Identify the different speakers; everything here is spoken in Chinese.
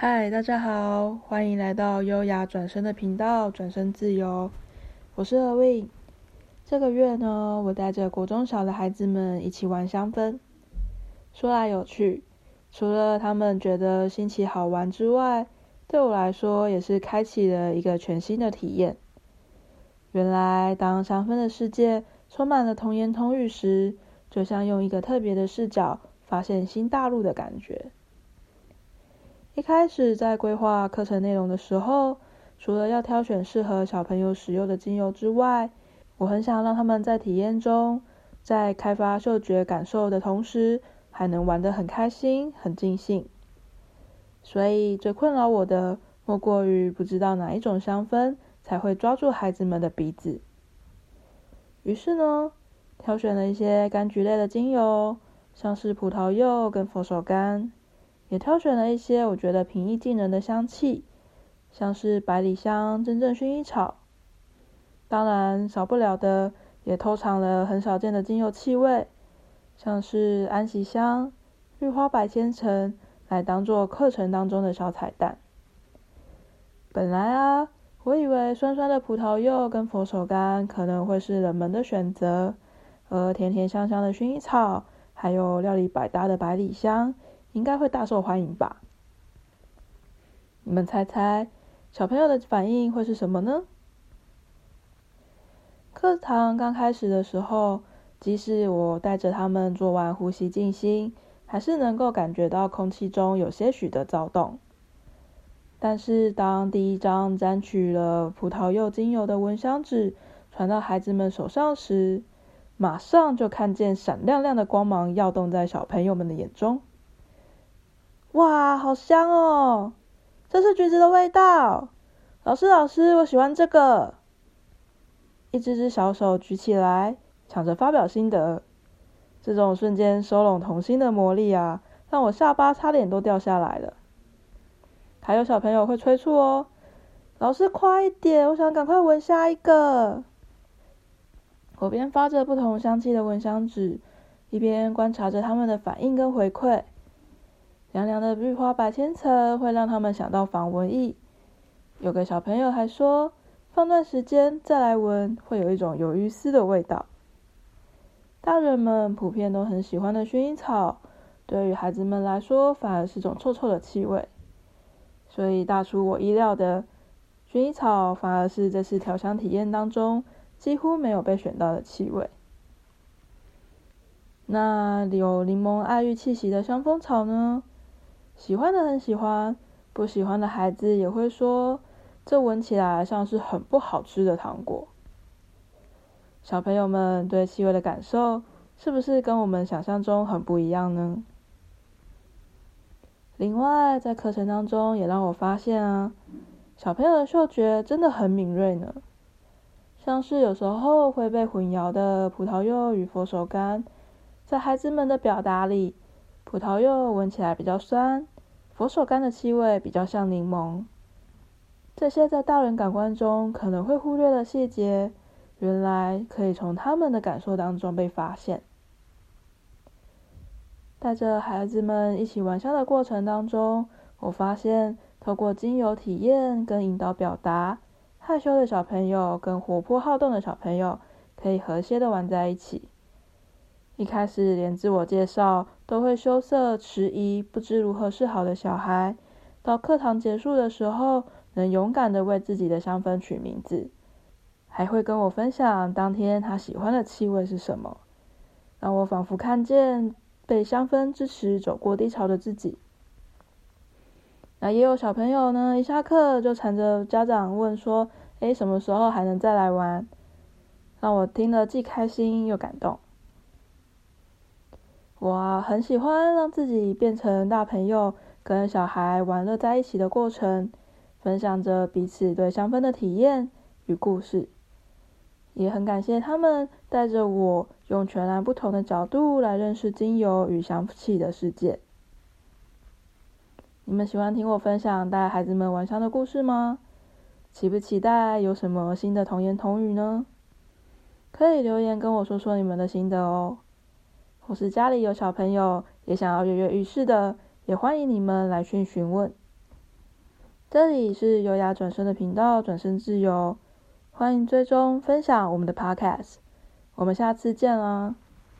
Speaker 1: 嗨，大家好，欢迎来到优雅转身的频道，转身自由。我是 Awind。这个月呢，我带着国中小的孩子们一起玩香氛。说来有趣，除了他们觉得新奇好玩之外，对我来说也是开启了一个全新的体验。原来，当香氛的世界充满了童言童语时，就像用一个特别的视角发现新大陆的感觉。一开始在规划课程内容的时候，除了要挑选适合小朋友使用的精油之外，我很想让他们在体验中，在开发嗅觉感受的同时，还能玩得很开心、很尽兴。所以最困扰我的，莫过于不知道哪一种香氛才会抓住孩子们的鼻子。于是呢，挑选了一些柑橘类的精油，像是葡萄柚跟佛手柑。也挑选了一些我觉得平易近人的香气，像是百里香、真正薰衣草。当然，少不了的也偷藏了很少见的精油气味，像是安息香、绿花白千层，来当做课程当中的小彩蛋。本来啊，我以为酸酸的葡萄柚跟佛手柑可能会是冷门的选择，而甜甜香香的薰衣草，还有料理百搭的百里香。应该会大受欢迎吧？你们猜猜，小朋友的反应会是什么呢？课堂刚开始的时候，即使我带着他们做完呼吸静心，还是能够感觉到空气中有些许的躁动。但是，当第一张沾取了葡萄柚精油的蚊香纸传到孩子们手上时，马上就看见闪亮亮的光芒耀动在小朋友们的眼中。哇，好香哦！这是橘子的味道。老师，老师，我喜欢这个。一只只小手举起来，抢着发表心得。这种瞬间收拢童心的魔力啊，让我下巴差点都掉下来了。还有小朋友会催促哦，老师快一点，我想赶快闻下一个。我边发着不同香气的闻香纸，一边观察着他们的反应跟回馈。凉凉的绿花白千层会让他们想到防蚊液。有个小朋友还说，放段时间再来闻，会有一种鱿鱼丝的味道。大人们普遍都很喜欢的薰衣草，对于孩子们来说反而是种臭臭的气味。所以大出我意料的，薰衣草反而是这次调香体验当中几乎没有被选到的气味。那有柠檬爱玉气息的香蜂草呢？喜欢的很喜欢，不喜欢的孩子也会说，这闻起来像是很不好吃的糖果。小朋友们对气味的感受，是不是跟我们想象中很不一样呢？另外，在课程当中也让我发现啊，小朋友的嗅觉真的很敏锐呢。像是有时候会被混淆的葡萄柚与佛手柑，在孩子们的表达里。葡萄柚闻起来比较酸，佛手柑的气味比较像柠檬。这些在大人感官中可能会忽略的细节，原来可以从他们的感受当中被发现。带着孩子们一起玩香的过程当中，我发现透过精油体验跟引导表达，害羞的小朋友跟活泼好动的小朋友可以和谐的玩在一起。一开始连自我介绍都会羞涩迟疑、不知如何是好的小孩，到课堂结束的时候，能勇敢的为自己的香氛取名字，还会跟我分享当天他喜欢的气味是什么，让我仿佛看见被香氛支持走过低潮的自己。那也有小朋友呢，一下课就缠着家长问说：“诶，什么时候还能再来玩？”让我听了既开心又感动。我，很喜欢让自己变成大朋友，跟小孩玩乐在一起的过程，分享着彼此对香氛的体验与故事。也很感谢他们带着我，用全然不同的角度来认识精油与香气的世界。你们喜欢听我分享带孩子们玩香的故事吗？期不期待有什么新的童言童语呢？可以留言跟我说说你们的心得哦。或是家里有小朋友也想要跃跃欲试的，也欢迎你们来讯询问。这里是优雅转身的频道，转身自由，欢迎追踪分享我们的 Podcast，我们下次见啦。